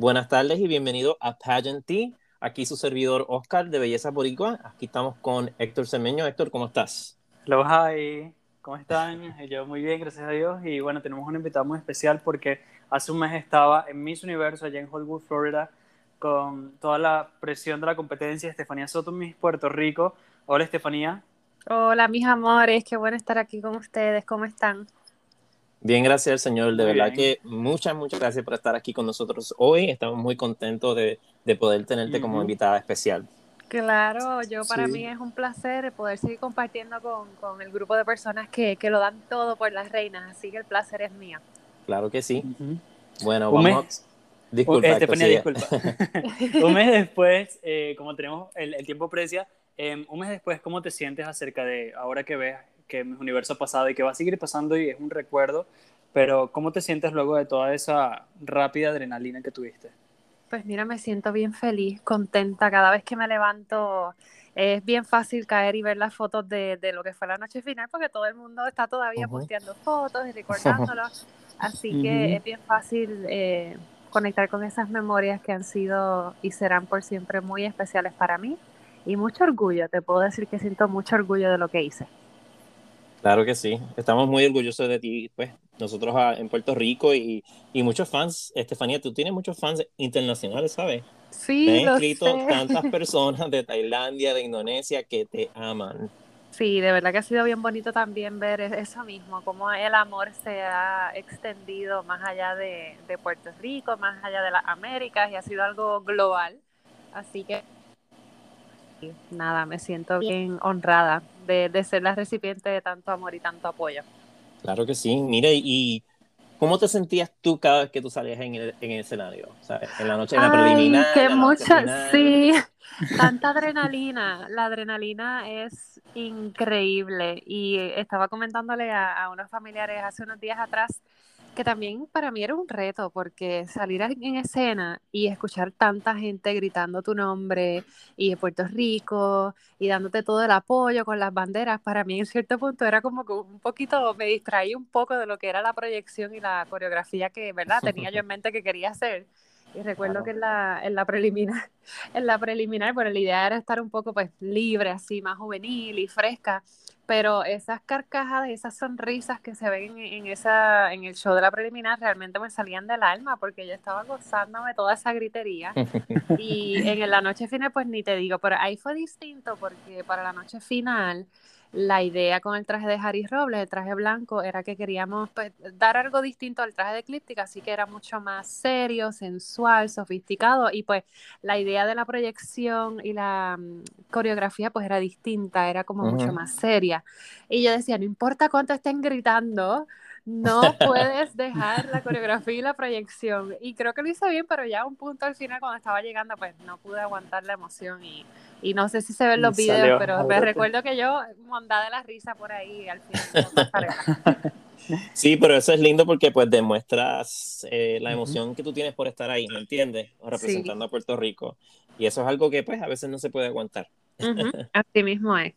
Buenas tardes y bienvenido a Pageant Tea. Aquí su servidor Oscar de Belleza Boricua. Aquí estamos con Héctor Semeño. Héctor, ¿cómo estás? Hello, hi. ¿Cómo están? Yo muy bien, gracias a Dios. Y bueno, tenemos un invitado muy especial porque hace un mes estaba en Miss Universo allá en Hollywood, Florida, con toda la presión de la competencia. Estefanía Soto, Miss Puerto Rico. Hola, Estefanía. Hola, mis amores. Qué bueno estar aquí con ustedes. ¿Cómo están? Bien, gracias al Señor. De verdad que muchas, muchas gracias por estar aquí con nosotros hoy. Estamos muy contentos de, de poder tenerte como invitada especial. Claro, yo para mí es un placer poder seguir compartiendo con, con el grupo de personas que, que, lo dan todo por las reinas, así que el placer es mío. Claro que sí. Bueno, vamos. Disculpa, Estefanía, disculpa. un mes después, eh, como tenemos el, el tiempo precia, eh, un mes después, ¿cómo te sientes acerca de ahora que ves que mi universo ha pasado y que va a seguir pasando y es un recuerdo, pero ¿cómo te sientes luego de toda esa rápida adrenalina que tuviste? Pues mira, me siento bien feliz, contenta. Cada vez que me levanto es bien fácil caer y ver las fotos de, de lo que fue la noche final porque todo el mundo está todavía posteando fotos y recordándolo. Así que es bien fácil eh, conectar con esas memorias que han sido y serán por siempre muy especiales para mí. Y mucho orgullo, te puedo decir que siento mucho orgullo de lo que hice. Claro que sí, estamos muy orgullosos de ti, pues nosotros ah, en Puerto Rico y, y muchos fans, Estefanía, tú tienes muchos fans internacionales, ¿sabes? Sí, Me han escrito tantas personas de Tailandia, de Indonesia que te aman. Sí, de verdad que ha sido bien bonito también ver e-, eso mismo, cómo el amor se ha extendido más allá de, de Puerto Rico, más allá de las Américas y ha sido algo global. Así que nada, me siento bien honrada de, ser la recipiente de tanto amor y tanto apoyo. Claro que sí. Mire, ¿y cómo te sentías tú cada vez que tú salías en el, en el escenario? en la noche, en la preliminar. Que mucha, sí, tanta adrenalina. La adrenalina es increíble. Y estaba comentándole a, a unos familiares hace unos días atrás que también para mí era un reto, porque salir en escena y escuchar tanta gente gritando tu nombre y de Puerto Rico y dándote todo el apoyo con las banderas, para mí en cierto punto era como que un poquito, me distraí un poco de lo que era la proyección y la coreografía que, ¿verdad? Tenía yo en mente que quería hacer. Y recuerdo que en la, en la preliminar, en la preliminar, bueno, la idea era estar un poco pues libre, así, más juvenil y fresca pero esas carcajadas, esas sonrisas que se ven en, esa, en el show de la preliminar realmente me salían del alma porque yo estaba gozándome toda esa gritería. Y en la noche final pues ni te digo, pero ahí fue distinto porque para la noche final la idea con el traje de Harry Robles, el traje blanco, era que queríamos pues, dar algo distinto al traje de Eclíptica, así que era mucho más serio, sensual, sofisticado, y pues la idea de la proyección y la mm, coreografía pues era distinta, era como mucho más seria. Y yo decía, no importa cuánto estén gritando, no puedes dejar la coreografía y la proyección. Y creo que lo hice bien, pero ya a un punto al final cuando estaba llegando, pues no pude aguantar la emoción y y no sé si se ven los videos, pero me recuerdo que yo mondada de la risa por ahí al final. sí, pero eso es lindo porque pues demuestras eh, la emoción que tú tienes por estar ahí, ¿me entiendes? Representando a Puerto Rico. Y eso es algo que pues a veces no se puede aguantar. Así mismo es.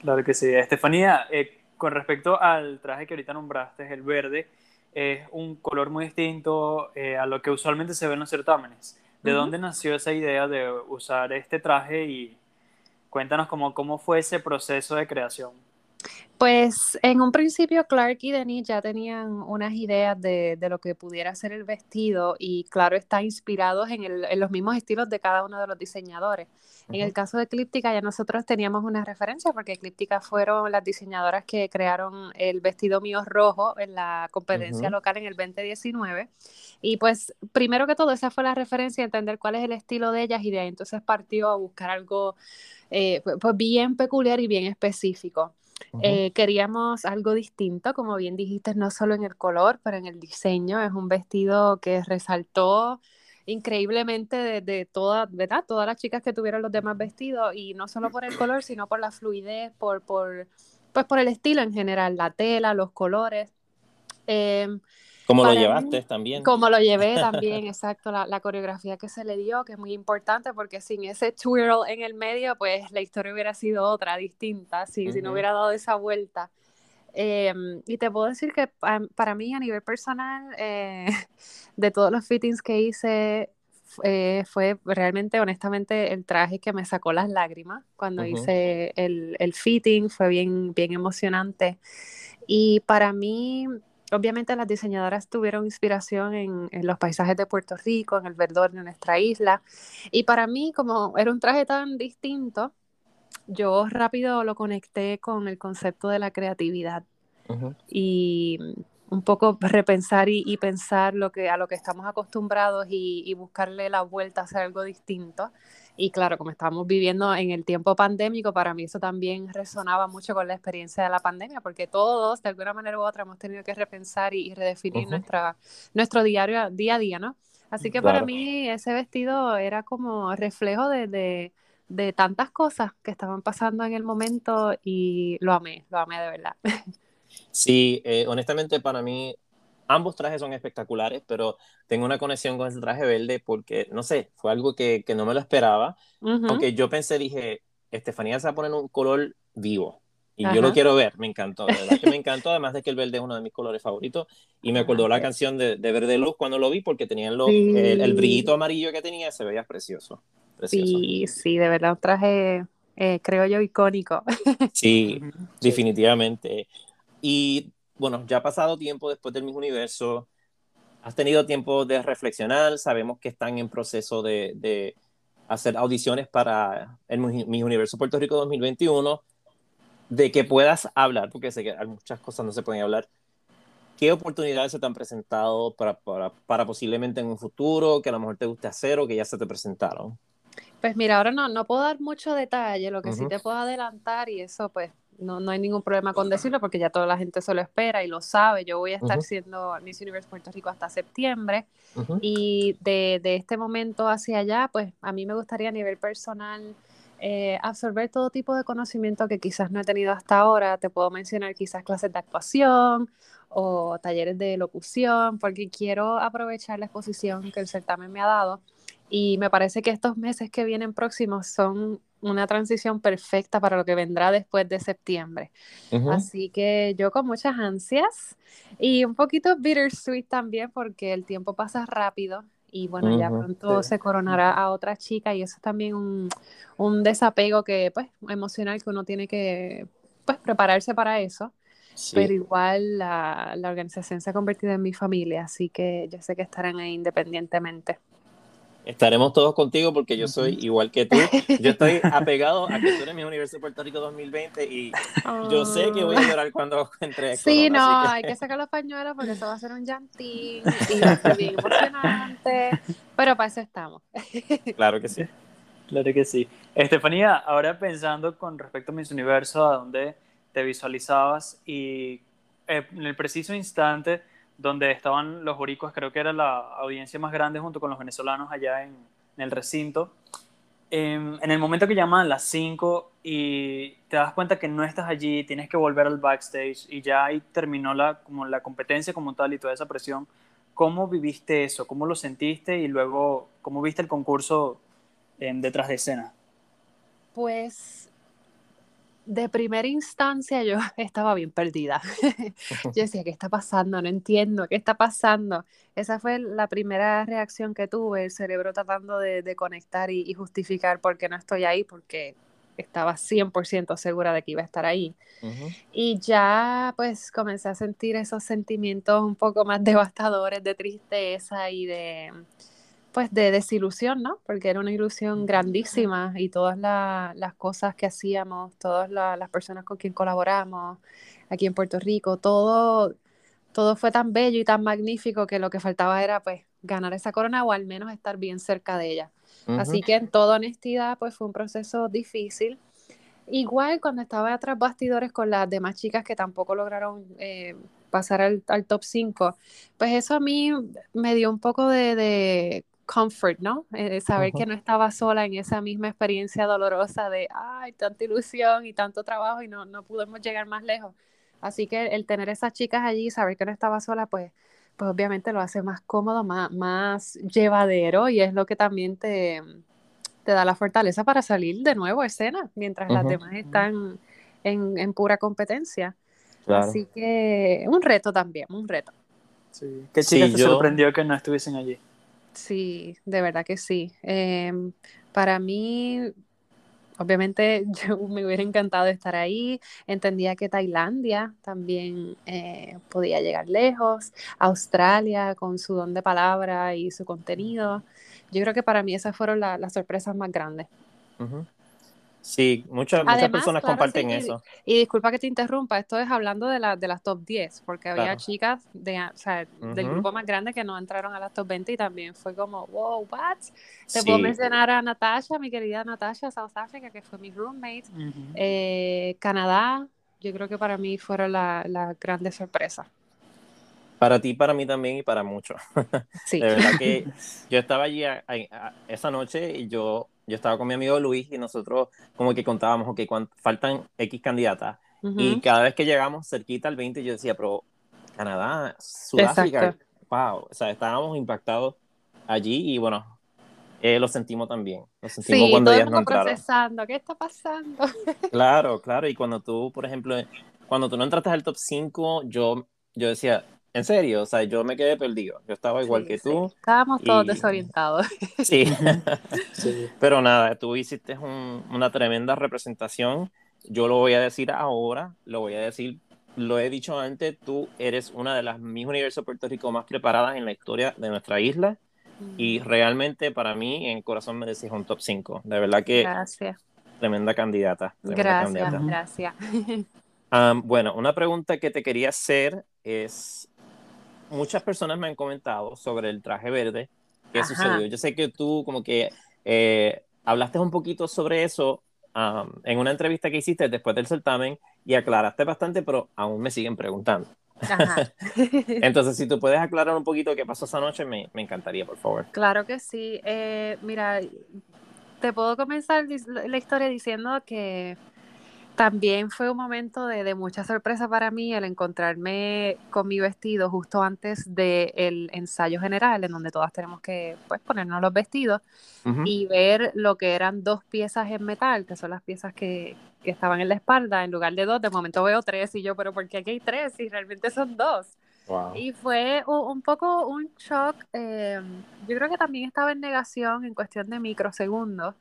Claro que sí. Estefanía, eh, con respecto al traje que ahorita nombraste, el verde, es un color muy distinto eh, a lo que usualmente se ve en los certámenes. ¿De dónde nació esa idea de usar este traje y cuéntanos cómo, cómo fue ese proceso de creación? Pues en un principio Clark y Denise ya tenían unas ideas de, de, lo que pudiera ser el vestido y claro está inspirados en, el, en los mismos estilos de cada uno de los diseñadores. En el caso de Eclíptica ya nosotros teníamos una referencia porque Eclíptica fueron las diseñadoras que crearon el vestido mío rojo en la competencia local en el 2019. Y pues primero que todo esa fue la referencia, entender cuál es el estilo de ellas y de ahí entonces partió a buscar algo eh, pues bien peculiar y bien específico. Eh, queríamos algo distinto, como bien dijiste, no solo en el color, pero en el diseño. Es un vestido que resaltó increíblemente de, todas, ¿verdad? Todas las chicas que tuvieron los demás vestidos y no solo por el color, sino por la fluidez, por, por, pues por el estilo en general, la tela, los colores. Eh, como lo llevaste también. Como lo llevé también, exacto, la, la, coreografía que se le dio, que es muy importante porque sin ese twirl en el medio, pues la historia hubiera sido otra, distinta, si, si no hubiera dado esa vuelta. Em, y te puedo decir que para mí, a nivel personal, eh, de todos los fittings que hice, eh, fue realmente, honestamente, el traje que me sacó las lágrimas cuando hice el, el, fitting, fue bien, bien emocionante. Y para mí, obviamente las diseñadoras tuvieron inspiración en, en, los paisajes de Puerto Rico, en el verdor de nuestra isla. Y para mí, como era un traje tan distinto, yo rápido lo conecté con el concepto de la creatividad. Y un poco repensar y, pensar lo que, a lo que estamos acostumbrados y, buscarle la vuelta a hacer algo distinto. Y claro, como estamos viviendo en el tiempo pandémico, para mí eso también resonaba mucho con la experiencia de la pandemia, porque todos, de alguna manera u otra, hemos tenido que repensar y, redefinir nuestra, nuestro diario, día a día, ¿no? Así que para mí ese vestido era como reflejo de, de tantas cosas que estaban pasando en el momento y lo amé, lo amé de verdad. Sí, eh, honestamente para mí ambos trajes son espectaculares, pero tengo una conexión con ese traje verde porque, no sé, fue algo que, que no me lo esperaba. Aunque yo pensé, dije, Estefanía se va a poner un color vivo. Y yo lo quiero ver, me encantó, de verdad que me encantó, además de que el verde es uno de mis colores favoritos. Y me acordó la canción de, de, Verde Luz cuando lo vi, porque tenía el, el, brillito amarillo que tenía, se veía precioso. Sí, sí, de verdad, un traje, eh, creo yo, icónico. Sí, definitivamente. Y bueno, ya ha pasado tiempo después del mismo universo, has tenido tiempo de reflexionar, sabemos que están en proceso de, de hacer audiciones para el Mis Universo Puerto Rico 2021, de que puedas hablar, porque sé que hay muchas cosas no se pueden hablar. ¿Qué oportunidades se te han presentado para, para, para posiblemente en un futuro, que a lo mejor te guste hacer o que ya se te presentaron? Pues mira, ahora no, no puedo dar mucho detalle, lo que sí te puedo adelantar y eso pues no, no hay ningún problema con decirlo porque ya toda la gente se lo espera y lo sabe. Yo voy a estar siendo Miss Universe Puerto Rico hasta septiembre y de, de, este momento hacia allá, pues a mí me gustaría a nivel personal eh, absorber todo tipo de conocimiento que quizás no he tenido hasta ahora. Te puedo mencionar quizás clases de actuación o talleres de locución porque quiero aprovechar la exposición que el certamen me ha dado y me parece que estos meses que vienen próximos son una transición perfecta para lo que vendrá después de septiembre. Así que yo con muchas ansias y un poquito bittersweet también porque el tiempo pasa rápido y bueno, ya pronto se coronará a otra chica y eso es también un, un, desapego que pues emocional que uno tiene que pues prepararse para eso. Pero igual la, la organización se ha convertido en mi familia, así que yo sé que estarán ahí independientemente. Estaremos todos contigo porque yo soy igual que tú. Yo estoy apegado a que tú eres mi Universo de Puerto Rico 2020 y yo sé que voy a llorar cuando entre. Sí, no, hay que sacar los pañuelos porque eso va a ser un llantín y va a ser bien emocionante. Pero para eso estamos. Claro que sí. Claro que sí. Estefanía, ahora pensando con respecto a Miss Universo, a dónde te visualizabas y eh, en el preciso instante donde estaban los boricuas, creo que era la audiencia más grande junto con los venezolanos allá en, el recinto. Em, en el momento que llaman las 5 y te das cuenta que no estás allí, tienes que volver al backstage y ya ahí terminó la, como la competencia como tal y toda esa presión, ¿cómo viviste eso? ¿Cómo lo sentiste? Y luego, ¿cómo viste el concurso detrás de escena? Pues de primera instancia yo estaba bien perdida. yo decía, ¿qué está pasando? No entiendo, ¿qué está pasando? Esa fue la primera reacción que tuve, el cerebro tratando de, conectar y, justificar por qué no estoy ahí, porque estaba 100% segura de que iba a estar ahí. Y ya pues comencé a sentir esos sentimientos un poco más devastadores de tristeza y de pues de desilusión, ¿no? Porque era una ilusión grandísima y todas las cosas que hacíamos, todas las personas con quien colaboramos aquí en Puerto Rico, todo, todo fue tan bello y tan magnífico que lo que faltaba era pues ganar esa corona o al menos estar bien cerca de ella. Así que en toda honestidad pues fue un proceso difícil. Igual cuando estaba atrás bastidores con las demás chicas que tampoco lograron eh, pasar al, top 5, pues eso a mí me dio un poco de comfort, ¿no? Eh, saber que no estaba sola en esa misma experiencia dolorosa de, ay, tanta ilusión y tanto trabajo y no, no pudimos llegar más lejos. Así que el tener esas chicas allí, saber que no estaba sola, pues, pues obviamente lo hace más cómodo, más, más llevadero y es lo que también te, te da la fortaleza para salir de nuevo a escena mientras las demás están en, en pura competencia. Así que un reto también, un reto. Sí. ¿Qué chica te sorprendió que no estuviesen allí? Sí, de verdad que sí. Em, para mí, obviamente, yo me hubiera encantado estar ahí. Entendía que Tailandia también eh, podía llegar lejos. Australia con su don de palabra y su contenido. Yo creo que para mí esas fueron las sorpresas más grandes. Sí, muchas, muchas personas comparten eso. Y, disculpa que te interrumpa, esto es hablando de, la, de las top 10, porque había chicas de, o sea, del grupo más grande que no entraron a las top 20 y también fue como, wow, what? Te puedo mencionar a Natasha, mi querida Natasha, South Africa, que fue mi roommate, eh, Canadá, yo creo que para mí fueron las la grandes sorpresas. Para ti, para mí también y para muchos. Sí. de verdad que yo estaba allí esa noche y yo yo estaba con mi amigo Luis y nosotros como que contábamos, ok, faltan X candidatas. Y cada vez que llegamos cerquita al 20, yo decía, pero Canadá, Sudáfrica, wow, o sea, estábamos impactados allí y bueno, eh, lo sentimos también. Lo sentimos sí, cuando ellas no procesando, ¿qué está pasando? claro, claro, y cuando tú, por ejemplo, cuando tú no entraste al top 5, yo, yo decía, en serio, o sea, yo me quedé perdido. Yo estaba igual que tú. Estábamos todos desorientados. Sí. sí. Pero nada, tú hiciste una tremenda representación. Yo lo voy a decir ahora, lo voy a decir, lo he dicho antes, tú eres una de las mis universos Puerto Rico más preparadas en la historia de nuestra isla. Y mm. realmente para mí, en corazón me decís un top 5. De verdad que. Gracias. Tremenda candidata. gracias, gracias. bueno, una pregunta que te quería hacer es muchas personas me han comentado sobre el traje verde. ¿Qué sucedió? Yo sé que tú como que eh, hablaste un poquito sobre eso en una entrevista que hiciste después del certamen y aclaraste bastante, pero aún me siguen preguntando. Entonces, si tú puedes aclarar un poquito qué pasó esa noche, me, me encantaría, por favor. Claro que sí. Eh, mira, te puedo comenzar la historia diciendo que también fue un momento de, mucha sorpresa para mí el encontrarme con mi vestido justo antes del ensayo general, en donde todas tenemos que pues, ponernos los vestidos, y ver lo que eran dos piezas en metal, que son las piezas que, estaban en la espalda, en lugar de dos, de momento veo tres, y yo, pero ¿por qué aquí hay tres? Y realmente son dos. Y fue un, poco un shock. Eh, yo creo que también estaba en negación en cuestión de microsegundos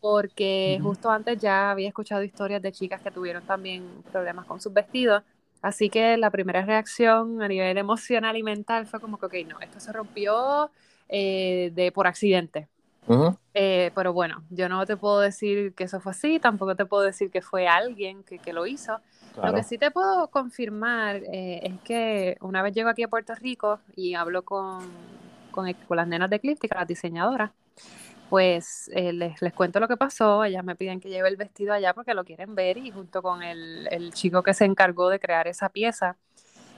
porque justo antes ya había escuchado historias de chicas que tuvieron también problemas con sus vestidos. Así que la primera reacción a nivel emocional y mental fue como que, ok, no, esto se rompió eh, de, por accidente. Eh, pero bueno, yo no te puedo decir que eso fue así, tampoco te puedo decir que fue alguien que, que lo hizo. Lo que sí te puedo confirmar eh, es que una vez llego aquí a Puerto Rico y hablo con, con, con las nenas de Eclíptica, las diseñadoras, pues eh, les, les, cuento lo que pasó, ellas me piden que lleve el vestido allá porque lo quieren ver y junto con el, el chico que se encargó de crear esa pieza.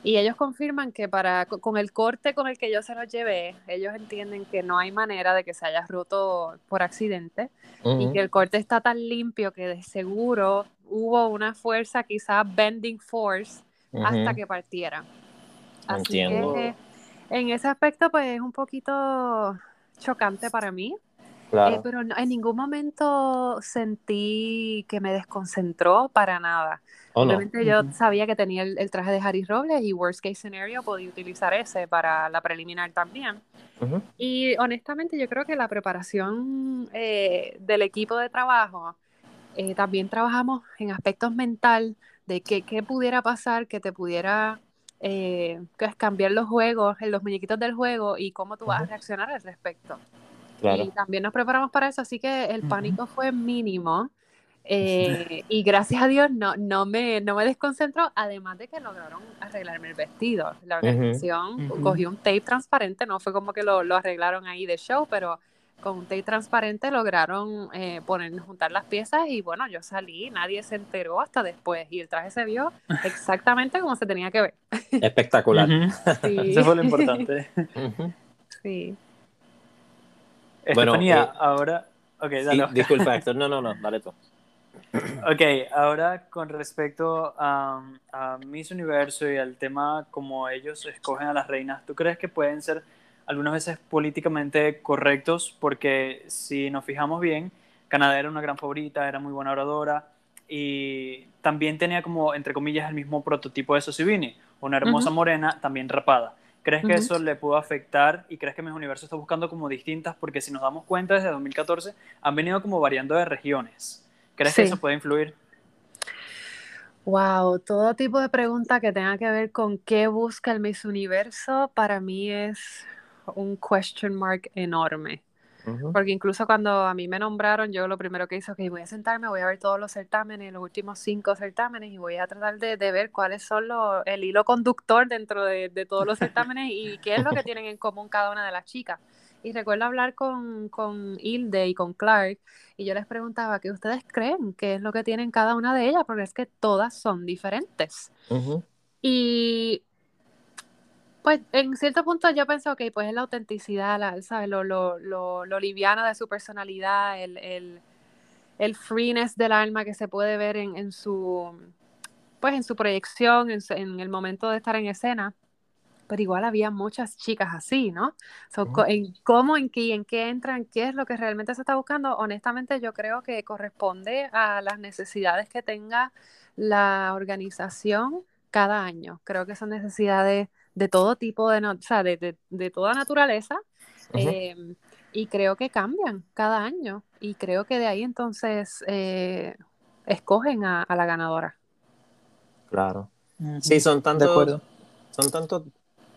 Y ellos confirman que para, con el corte con el que yo se lo llevé, ellos entienden que no hay manera de que se haya roto por accidente y que el corte está tan limpio que de seguro hubo una fuerza, quizás bending force, hasta que partiera. Así Entiendo. que en ese aspecto pues es un poquito chocante para mí, eh, pero en ningún momento sentí que me desconcentró para nada. Oh, Obviamente yo sabía que tenía el, traje de Harry Robles y worst case scenario podía utilizar ese para la preliminar también. Y honestamente yo creo que la preparación eh, del equipo de trabajo, eh, también trabajamos en aspectos mental de qué, qué pudiera pasar, que te pudiera cambiar los juegos, los muñequitos del juego y cómo tú vas a reaccionar al respecto. Y también nos preparamos para eso, así que el pánico fue mínimo. Eh, y gracias a Dios no, no, me, no me desconcentró, además de que lograron arreglarme el vestido. La organización cogió un tape transparente, no fue como que lo, lo, arreglaron ahí de show, pero con un tape transparente lograron eh, poner, juntar las piezas y bueno, yo salí, nadie se enteró hasta después y el traje se vio exactamente como se tenía que ver. Espectacular. Eso fue lo importante. Sí. Estefanía, eh, ahora... Okay, dale. disculpa, Héctor. No, no, no, dale tú. Ok, ahora con respecto a, a, Miss Universo y al tema como ellos escogen a las reinas, ¿tú crees que pueden ser algunas veces políticamente correctos? Porque si nos fijamos bien, Canadá era una gran favorita, era muy buena oradora, y también tenía como, entre comillas, el mismo prototipo de Sosibini, una hermosa morena, también rapada. ¿Crees que eso le pudo afectar y crees que Miss Universo está buscando como distintas? Porque si nos damos cuenta, desde 2014 han venido como variando de regiones. ¿Crees que eso puede influir? Wow, todo tipo de pregunta que tenga que ver con qué busca el Miss Universo para mí es un question mark enorme. Porque incluso cuando a mí me nombraron, yo lo primero que hice, ok, voy a sentarme, voy a ver todos los certámenes, los últimos cinco certámenes, y voy a tratar de, ver cuáles son los, el hilo conductor dentro de, todos los certámenes y qué es lo que tienen en común cada una de las chicas. Y recuerdo hablar con, con Hilde y con Clark, y yo les preguntaba, ¿qué ustedes creen? ¿Qué es lo que tienen cada una de ellas? Porque es que todas son diferentes. Y pues en cierto punto yo pensé, ok, pues es la autenticidad, la, ¿sabes? Lo, lo, lo, lo, liviana de su personalidad, el, el, el, freeness del alma que se puede ver en, en su, pues en su proyección, en, en, el momento de estar en escena. Pero igual había muchas chicas así, ¿no? en ¿Cómo, en qué, en qué entran, qué es lo que realmente se está buscando? Honestamente yo creo que corresponde a las necesidades que tenga la organización cada año. Creo que son necesidades de todo tipo de, o sea, de, de, toda naturaleza. Em, y creo que cambian cada año. Y creo que de ahí entonces eh, escogen a, la ganadora. Claro. Sí, son tantos, son tantos,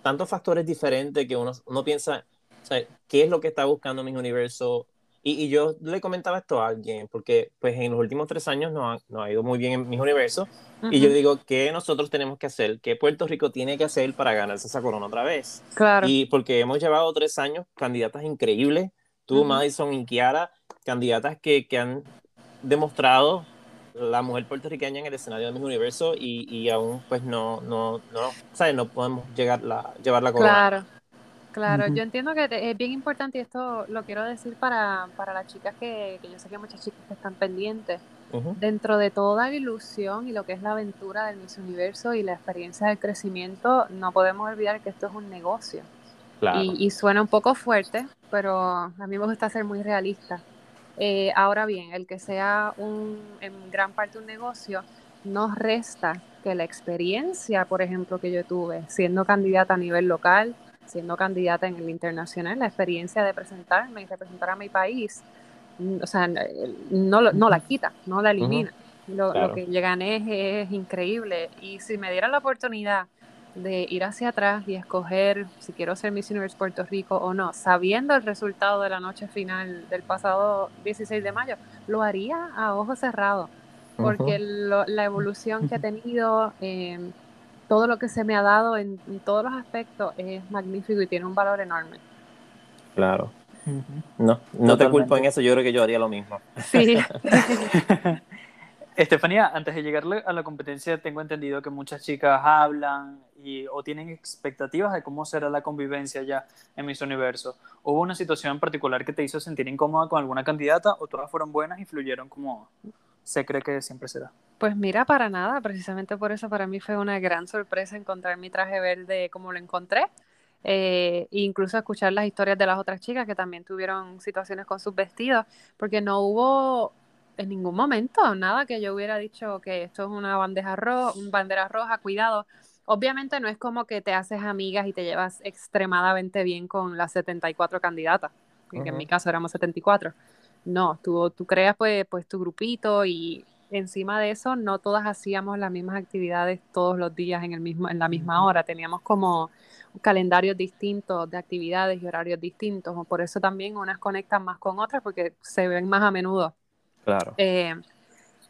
tantos factores diferentes que uno, uno piensa, o sea, ¿qué es lo que está buscando mi universo? Y, yo le comentaba esto a alguien, porque pues en los últimos tres años no ha, no ha ido muy bien en mis universos, y yo digo, ¿qué nosotros tenemos que hacer? ¿Qué Puerto Rico tiene que hacer para ganarse esa corona otra vez? Claro. Y porque hemos llevado tres años candidatas increíbles, tú, Madison y Kiara, candidatas que, que, han demostrado la mujer puertorriqueña en el escenario de mis universos y, y aún pues no, no, no, ¿sabes? No podemos llegar la, llevar la corona. Claro. Claro, yo entiendo que es bien importante y esto lo quiero decir para, para las chicas que, que yo sé que muchas chicas que están pendientes. Dentro de toda la ilusión y lo que es la aventura del Miss Universo y la experiencia del crecimiento, no podemos olvidar que esto es un negocio. Y, suena un poco fuerte, pero a mí me gusta ser muy realista. Eh, ahora bien, el que sea un, en gran parte un negocio, nos resta que la experiencia, por ejemplo, que yo tuve siendo candidata a nivel local, siendo candidata en el internacional, la experiencia de presentarme y representar a mi país, mm, o sea, no, no la quita, no la elimina. Lo, que yo gané es, increíble. Y si me dieran la oportunidad de ir hacia atrás y escoger si quiero ser Miss Universe Puerto Rico o no, sabiendo el resultado de la noche final del pasado 16 de mayo, lo haría a ojos cerrados, porque la evolución que ha tenido, eh, todo lo que se me ha dado en, todos los aspectos es magnífico y tiene un valor enorme. Claro. No, no te culpo en eso, yo creo que yo haría lo mismo. Sí. Estefanía, antes de llegarle a la competencia, tengo entendido que muchas chicas hablan y, o tienen expectativas de cómo será la convivencia ya en Miss Universo. ¿Hubo una situación en particular que te hizo sentir incómoda con alguna candidata o todas fueron buenas y fluyeron como se cree que siempre será? Pues mira, para nada, precisamente por eso para mí fue una gran sorpresa encontrar mi traje verde como lo encontré. Eh, e incluso escuchar las historias de las otras chicas que también tuvieron situaciones con sus vestidos, porque no hubo en ningún momento nada que yo hubiera dicho que esto es una bandeja roja, un bandera roja, cuidado. Obviamente no es como que te haces amigas y te llevas extremadamente bien con las 74 candidatas, que en mi caso éramos 74. No, tú, tú creas pues, pues tu grupito y encima de eso no todas hacíamos las mismas actividades todos los días en, el mismo, en la misma hora, teníamos como calendarios distintos de actividades y horarios distintos, por eso también unas conectan más con otras porque se ven más a menudo. Claro. Eh,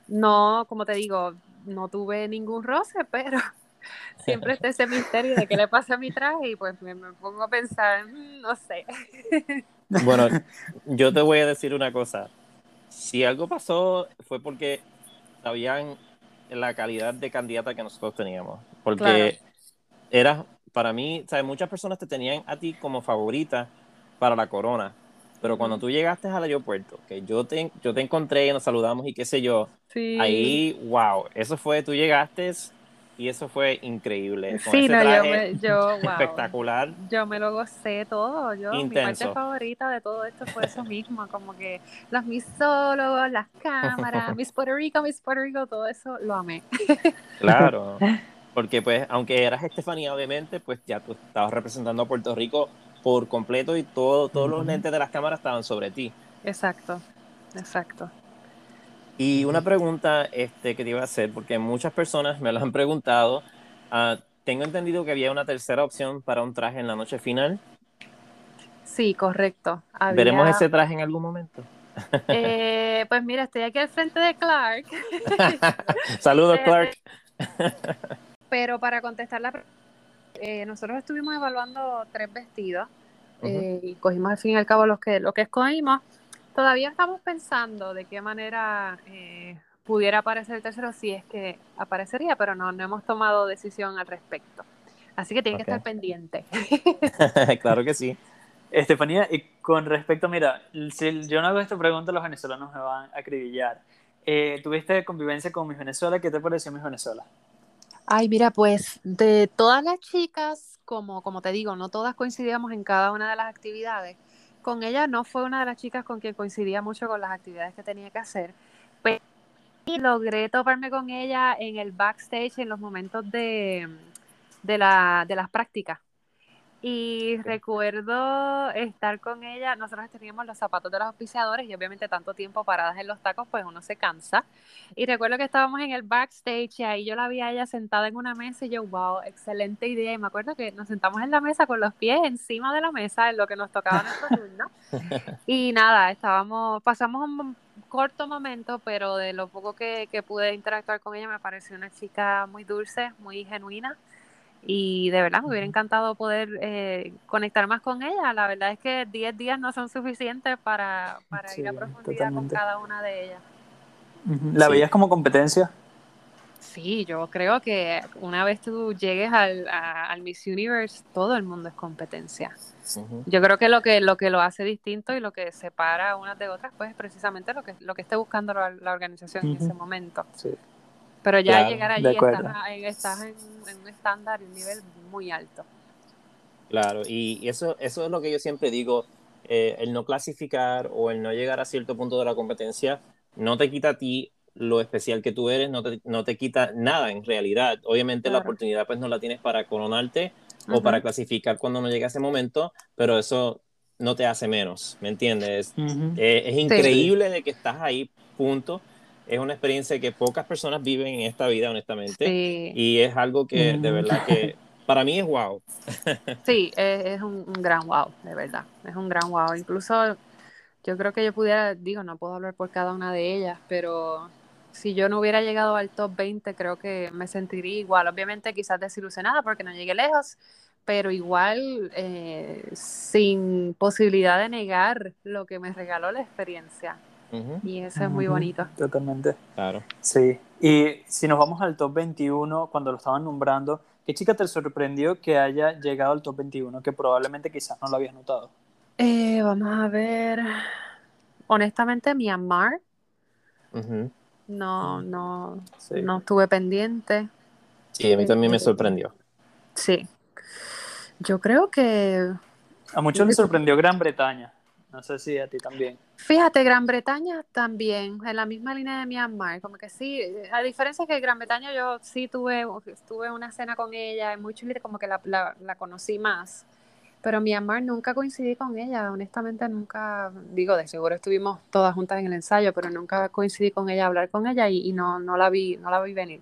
no, como te digo, no tuve ningún roce, pero siempre está ese misterio de qué le pasa a mi traje y pues me, pongo a pensar, mm, no sé. Bueno, yo te voy a decir una cosa. Si algo pasó fue porque sabían la calidad de candidata que nosotros teníamos. Porque era, para mí, ¿sabes? muchas personas te tenían a ti como favorita para la corona. Pero cuando tú llegaste al aeropuerto, que yo te, yo te encontré y nos saludamos y qué sé yo, ahí, wow, eso fue, tú llegaste y eso fue increíble. sí, no, yo, me, yo wow, espectacular. Yo me lo gocé todo. Yo, mi parte favorita de todo esto fue eso mismo, como que los misólogos, las cámaras, Miss Puerto Rico, Miss Puerto Rico, todo eso lo amé. Claro. Porque pues, aunque eras Estefanía, obviamente, pues ya tú estabas representando a Puerto Rico por completo y todo, todos los lentes de las cámaras estaban sobre ti. Exacto, exacto. Y una pregunta este, que te iba a hacer, porque muchas personas me lo han preguntado. Uh, tengo entendido que había una tercera opción para un traje en la noche final. Sí, correcto. ¿Veremos ese traje en algún momento? Eh, pues mira, estoy aquí al frente de Clark. Saludos, eh, Clark. Pero para contestar la pregunta, eh, nosotros estuvimos evaluando tres vestidos y cogimos al fin y al cabo los que, lo que escogimos. Todavía estamos pensando de qué manera eh, pudiera aparecer el tercero, si es que aparecería, pero no, no hemos tomado decisión al respecto. Así que tiene que estar pendiente. claro que sí. Estefanía, y con respecto, mira, si yo no hago esta pregunta, los venezolanos me van a acribillar. Eh, ¿Tuviste convivencia con mis Venezuela? ¿Qué te pareció mis Venezuela? Ay, mira, pues de todas las chicas, como, como te digo, no todas coincidíamos en cada una de las actividades con ella no fue una de las chicas con quien coincidía mucho con las actividades que tenía que hacer, pero logré toparme con ella en el backstage en los momentos de, de, la, de las prácticas. Y recuerdo estar con ella, nosotros teníamos los zapatos de los auspiciadores y obviamente tanto tiempo paradas en los tacos, pues uno se cansa. Y recuerdo que estábamos en el backstage y ahí yo la vi a ella sentada en una mesa y yo, wow, excelente idea. Y me acuerdo que nos sentamos en la mesa con los pies encima de la mesa en lo que nos tocaba nuestro turno. Y nada, estábamos, pasamos un corto momento, pero de lo poco que, que pude interactuar con ella me pareció una chica muy dulce, muy genuina y de verdad me hubiera encantado poder eh, conectar más con ella. La verdad es que 10 días no son suficientes para, para ir a profundidad con cada una de ellas. ¿La veías como competencia? Sí, yo creo que una vez tú llegues al, al Miss Universe, todo el mundo es competencia. Yo creo que lo que lo que lo hace distinto y lo que separa unas de otras, pues es precisamente lo que lo que esté buscando la, organización en ese momento. Sí. Pero ya llegar allí estás, en, un estándar un nivel muy alto. Claro, y eso, eso es lo que yo siempre digo, eh, el no clasificar o el no llegar a cierto punto de la competencia no te quita a ti lo especial que tú eres, no te, no te quita nada en realidad. Obviamente la oportunidad pues no la tienes para coronarte o para clasificar cuando no llega ese momento, pero eso no te hace menos, ¿me entiendes? Eh, es increíble de que estás ahí, punto es una experiencia que pocas personas viven en esta vida, honestamente. Y es algo que de verdad que para mí es wow. sí, es, un, gran wow, de verdad. Es un gran wow. Incluso yo creo que yo pudiera, digo, no puedo hablar por cada una de ellas, pero si yo no hubiera llegado al top 20, creo que me sentiría igual. Obviamente quizás desilusionada porque no llegué lejos, pero igual eh, sin posibilidad de negar lo que me regaló la experiencia. Y eso es muy bonito. Totalmente. Claro. Sí. Y si nos vamos al top 21, cuando lo estaban nombrando, ¿qué chica te sorprendió que haya llegado al top 21? Que probablemente quizás no lo habías notado. Eh, vamos a ver. Honestamente, Myanmar. No, no, no estuve pendiente. Sí, a mí también me sorprendió. Sí. Yo creo que. A muchos les sorprendió Gran Bretaña. No sé si a ti también. Fíjate, Gran Bretaña también, en la misma línea de Myanmar, como que sí, a diferencia que Gran Bretaña yo sí tuve, tuve una cena con ella, es muy chulita, como que la, la, conocí más, pero Myanmar nunca coincidí con ella, honestamente nunca, digo, de seguro estuvimos todas juntas en el ensayo, pero nunca coincidí con ella, hablar con ella y, y no, no, la vi, no la vi venir.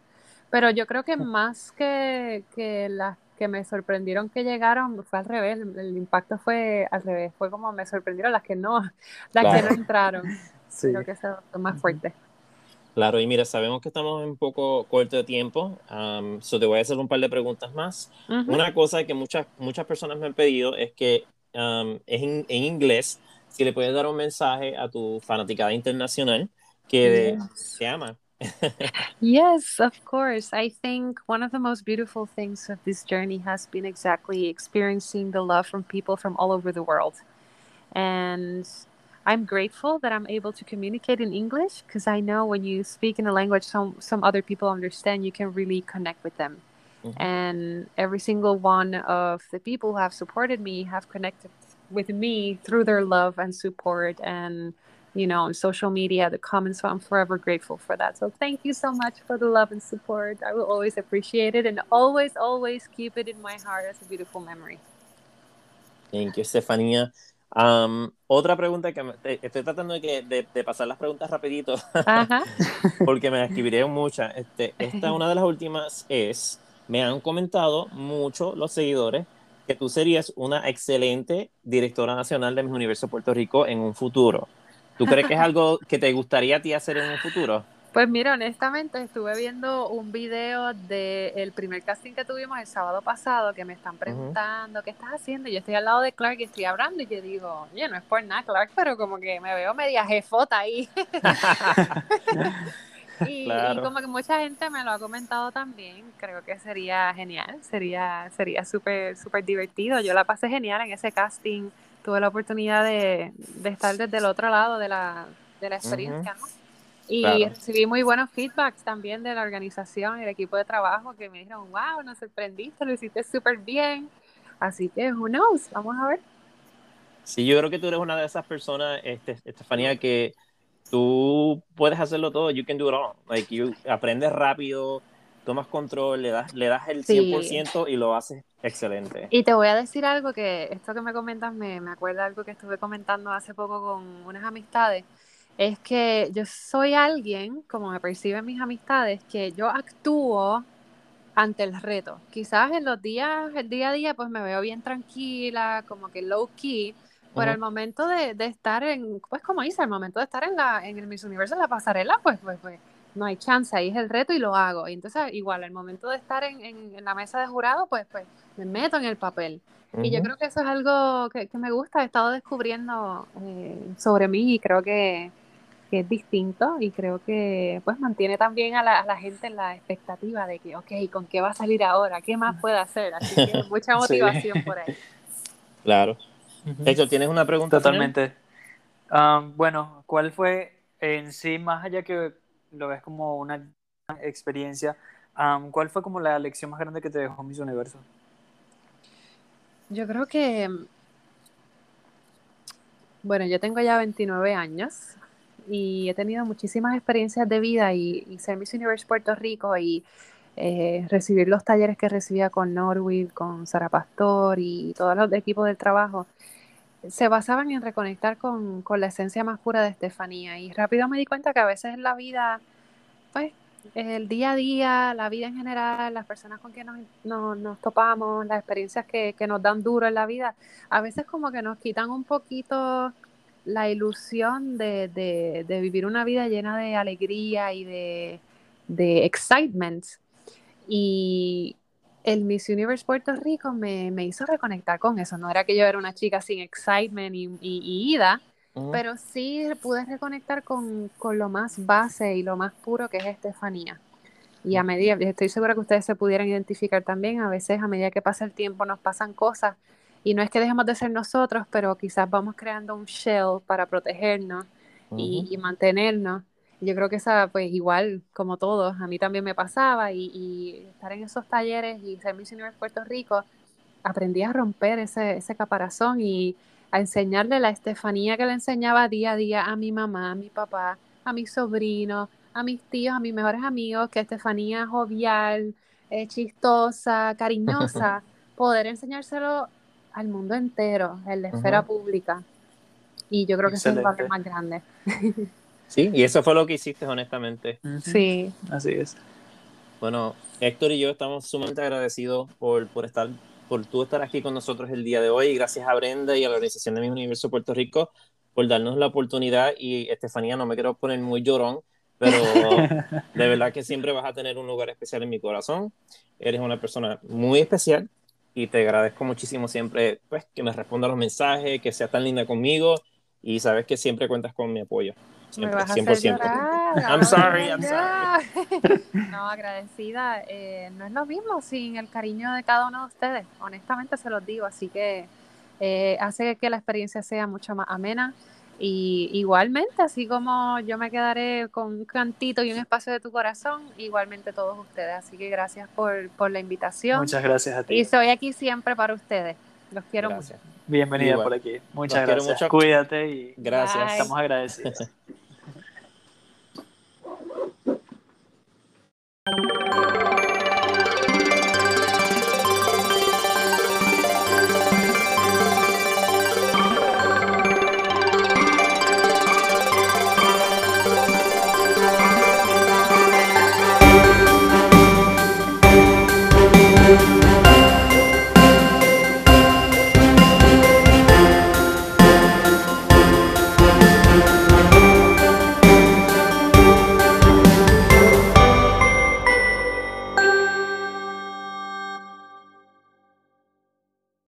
Pero yo creo que más que, que las que me sorprendieron que llegaron fue al revés, el, impacto fue al revés, fue como me sorprendieron las que no, las que no entraron. Sí. Creo que eso fue más fuerte. Claro, y mira, sabemos que estamos un poco corto de tiempo, um, te voy a hacer un par de preguntas más. Una cosa que muchas, muchas personas me han pedido es que um, es en, inglés, si le puedes dar un mensaje a tu fanaticada internacional que se ama yes, of course. I think one of the most beautiful things of this journey has been exactly experiencing the love from people from all over the world. And I'm grateful that I'm able to communicate in English because I know when you speak in a language some some other people understand, you can really connect with them. Mm-hmm. and every single one of the people who have supported me have connected with me through their love and support and you know on social media the comments so i'm forever grateful for that so thank you so much for the love and support i will always appreciate it and always always keep it in my heart as a beautiful memory thank you Stefania Um, otra pregunta que me, estoy tratando de, que, de, de, pasar las preguntas rapidito Ajá. porque me escribiré muchas. Este, esta una de las últimas es me han comentado mucho los seguidores que tú serías una excelente directora nacional de Mis Universo Puerto Rico en un futuro. ¿Tú crees que es algo que te gustaría a ti hacer en un futuro? Pues mira, honestamente estuve viendo un video del primer casting que tuvimos el sábado pasado que me están preguntando qué estás haciendo. Yo estoy al lado de Clark y estoy hablando y yo digo, oye, no es por nada, Clark, pero como que me veo media jefota ahí. Y, como que mucha gente me lo ha comentado también, creo que sería genial, sería sería súper súper divertido. Yo la pasé genial en ese casting, tuve la oportunidad de, de estar desde el otro lado de la, de la experiencia, ¿no? Y recibí muy buenos feedbacks también de la organización y el equipo de trabajo que me dijeron, wow, nos sorprendiste, lo hiciste súper bien. Así que, who knows, vamos a ver. Sí, yo creo que tú eres una de esas personas, este, Estefanía, que tú puedes hacerlo todo, you can do it all. Like, you aprendes rápido, tomas control, le das, le das el 100% y lo haces excelente. Y te voy a decir algo que esto que me comentas me, me acuerda algo que estuve comentando hace poco con unas amistades. Es que yo soy alguien, como me perciben mis amistades, que yo actúo ante el reto. Quizás en los días, el día a día, pues me veo bien tranquila, como que low key, pero el momento de, de, estar en, pues como dice, el momento de estar en, la, en el Miss Universo, en la pasarela, pues, pues, pues no hay chance, ahí es el reto y lo hago. Y entonces, igual, el momento de estar en, en, la mesa de jurado, pues, pues me meto en el papel. Y yo creo que eso es algo que, que me gusta, he estado descubriendo eh, sobre mí y creo que, que, es distinto y creo que pues mantiene también a la, a la, gente en la expectativa de que, ok, ¿con qué va a salir ahora? ¿Qué más puede hacer? Así que mucha motivación por ahí. Claro. De hecho, ¿tienes una pregunta? Totalmente. Um, bueno, ¿cuál fue en sí, más allá que lo ves como una experiencia, um, cuál fue como la lección más grande que te dejó Miss Universo? Yo creo que, bueno, yo tengo ya 29 años y he tenido muchísimas experiencias de vida y, y ser Miss Universe Puerto Rico y eh, recibir los talleres que recibía con Norwood, con Sara Pastor y todos los equipos del trabajo se basaban en reconectar con, la esencia más pura de Estefanía. Y rápido me di cuenta que a veces en la vida, pues, el día a día, la vida en general, las personas con quien nos, nos, topamos, las experiencias que, nos dan duro en la vida, a veces como que nos quitan un poquito la ilusión de, vivir una vida llena de alegría y de, de excitement. Y, el Miss Universe Puerto Rico me, hizo reconectar con eso. No era que yo era una chica sin excitement y, ida, pero sí pude reconectar con, lo más base y lo más puro que es Estefanía. Y a medida, estoy segura que ustedes se pudieran identificar también, a veces a medida que pasa el tiempo nos pasan cosas. Y no es que dejemos de ser nosotros, pero quizás vamos creando un shell para protegernos y, y mantenernos yo creo que esa, pues igual como todos, a mí también me pasaba y, estar en esos talleres y ser misionero en Puerto Rico, aprendí a romper ese, ese caparazón y a enseñarle la Estefanía que le enseñaba día a día a mi mamá, a mi papá, a mis sobrinos, a mis tíos, a mis mejores amigos, que Estefanía jovial, eh, chistosa, cariñosa, poder enseñárselo al mundo entero, en la esfera pública. Y yo creo que ese es el valor más grande. Sí, y eso fue lo que hiciste, honestamente. Sí. Así es. Bueno, Héctor y yo estamos sumamente agradecidos por, por estar por tú estar aquí con nosotros el día de hoy. Gracias a Brenda y a la organización de Mi Universo Puerto Rico por darnos la oportunidad. Y Estefanía, no me quiero poner muy llorón, pero de verdad que siempre vas a tener un lugar especial en mi corazón. Eres una persona muy especial y te agradezco muchísimo siempre pues, que me responda los mensajes, que seas tan linda conmigo y sabes que siempre cuentas con mi apoyo. Me vas a hacer llorar. I'm sorry, I'm sorry. No, agradecida. Eh, no es lo mismo sin el cariño de cada uno de ustedes. Honestamente se los digo. Así que eh, hace que la experiencia sea mucho más amena. Y igualmente, así como yo me quedaré con un cantito y un espacio de tu corazón, igualmente todos ustedes. Así que gracias por, por la invitación. Muchas gracias a ti. Y estoy aquí siempre para ustedes. Los quiero mucho. Bienvenida por aquí. Muchas gracias. Cuídate y gracias. Estamos agradecidos. you